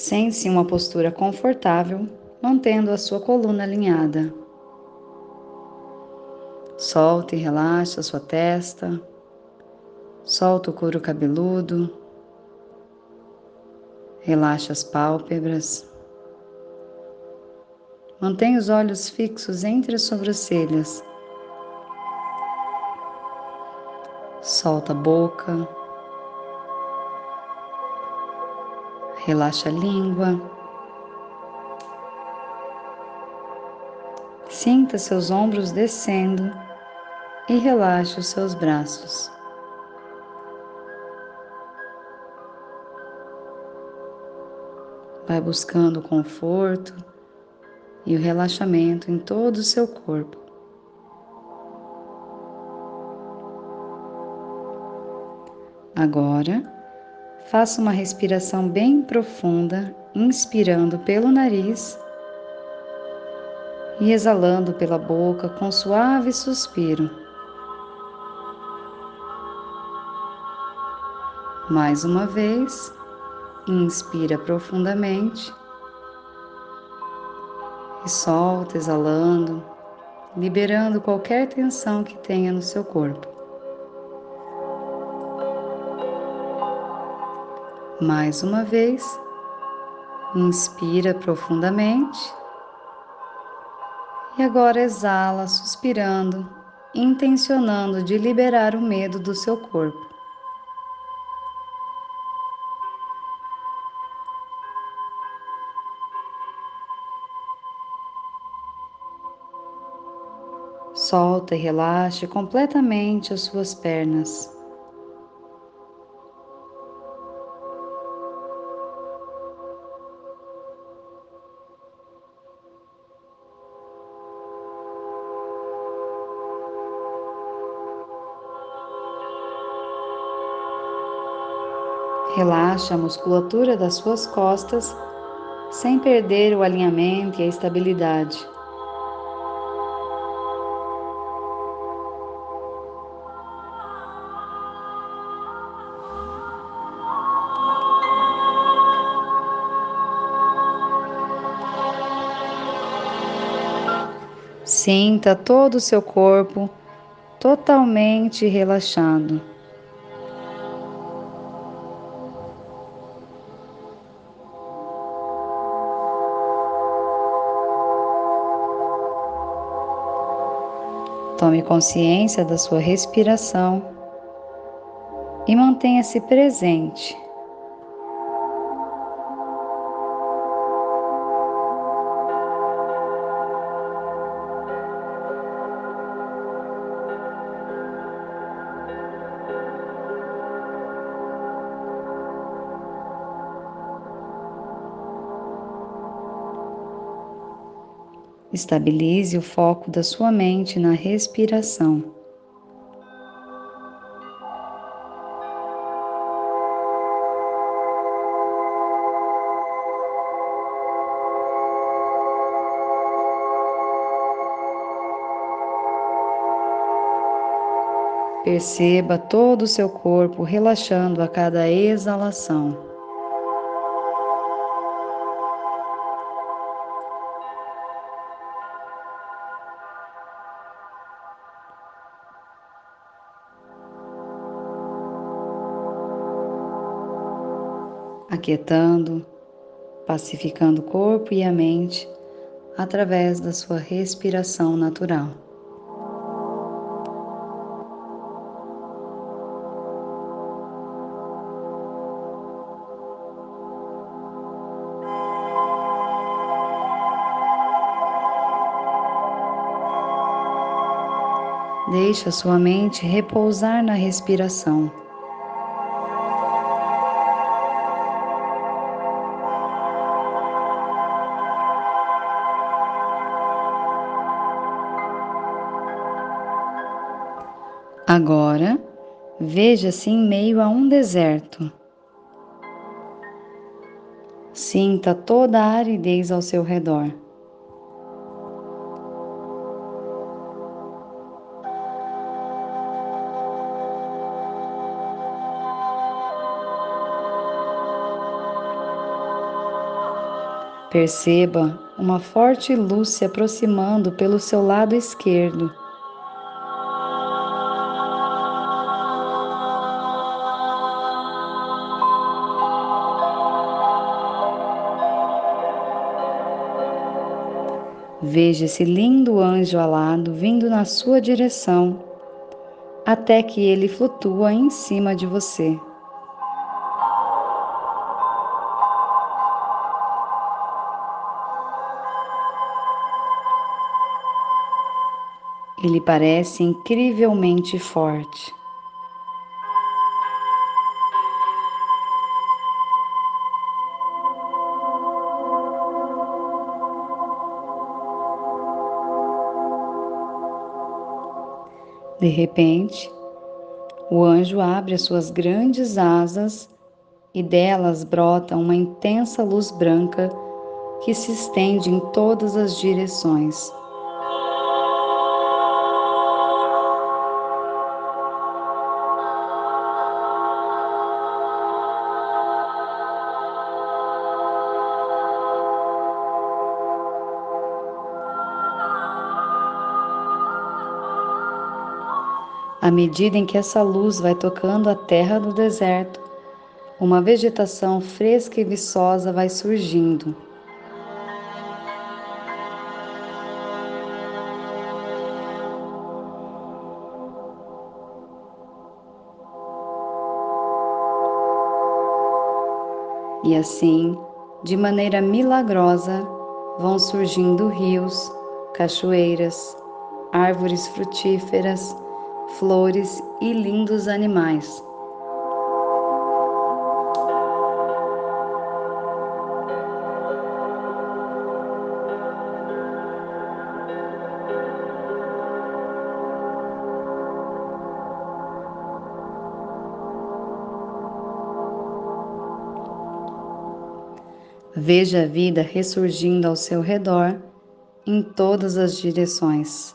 Sente-se em uma postura confortável, mantendo a sua coluna alinhada. Solta e relaxa a sua testa. Solta o couro cabeludo. Relaxa as pálpebras. Mantenha os olhos fixos entre as sobrancelhas. Solta a boca. Relaxa a língua. Sinta seus ombros descendo e relaxe os seus braços. Vai buscando o conforto e o relaxamento em todo o seu corpo. Agora, Faça uma respiração bem profunda, inspirando pelo nariz e exalando pela boca com suave suspiro. Mais uma vez, inspira profundamente e solta, exalando, liberando qualquer tensão que tenha no seu corpo. Mais uma vez, inspira profundamente e agora exala, suspirando, intencionando de liberar o medo do seu corpo. Solta e relaxe completamente as suas pernas. Relaxa a musculatura das suas costas sem perder o alinhamento e a estabilidade. Sinta todo o seu corpo totalmente relaxado. Tome consciência da sua respiração e mantenha-se presente. Estabilize o foco da sua mente na respiração. Perceba todo o seu corpo relaxando a cada exalação. Aquietando, pacificando o corpo e a mente através da sua respiração natural. Deixe a sua mente repousar na respiração. Agora, veja-se em meio a um deserto. Sinta toda a aridez ao seu redor. Perceba uma forte luz se aproximando pelo seu lado esquerdo. Veja esse lindo anjo alado vindo na sua direção, até que ele flutua em cima de você. Ele parece incrivelmente forte. De repente, o anjo abre as suas grandes asas e delas brota uma intensa luz branca que se estende em todas as direções. À medida em que essa luz vai tocando a terra do deserto, uma vegetação fresca e viçosa vai surgindo. E assim, de maneira milagrosa, vão surgindo rios, cachoeiras, árvores frutíferas, flores e lindos animais. Veja a vida ressurgindo ao seu redor em todas as direções.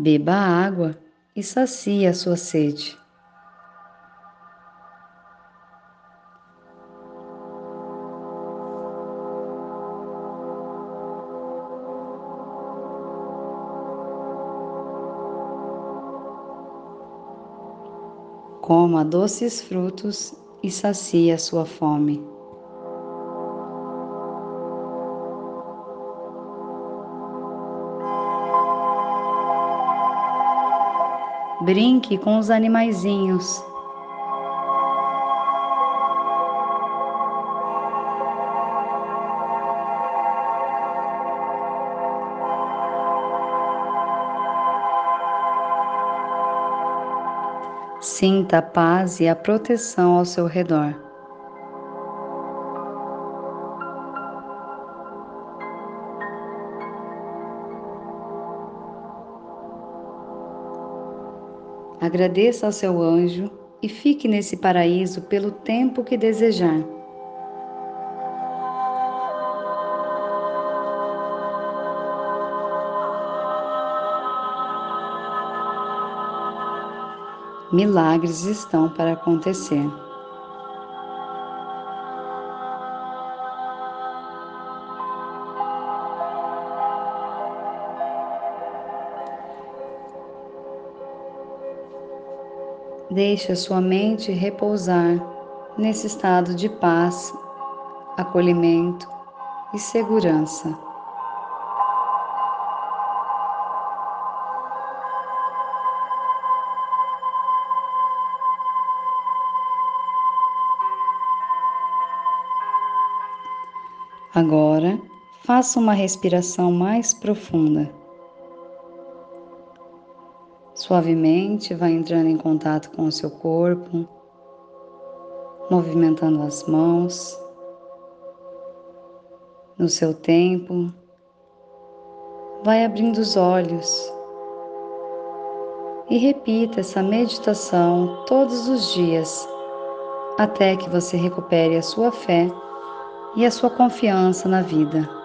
Beba a água e sacie a sua sede. Coma doces frutos e sacie a sua fome. Brinque com os animaizinhos. Sinta a paz e a proteção ao seu redor. Agradeça ao seu anjo e fique nesse paraíso pelo tempo que desejar. Milagres estão para acontecer. Deixe a sua mente repousar nesse estado de paz, acolhimento e segurança. Agora, faça uma respiração mais profunda. Suavemente vai entrando em contato com o seu corpo, movimentando as mãos. No seu tempo, vai abrindo os olhos e repita essa meditação todos os dias, até que você recupere a sua fé e a sua confiança na vida.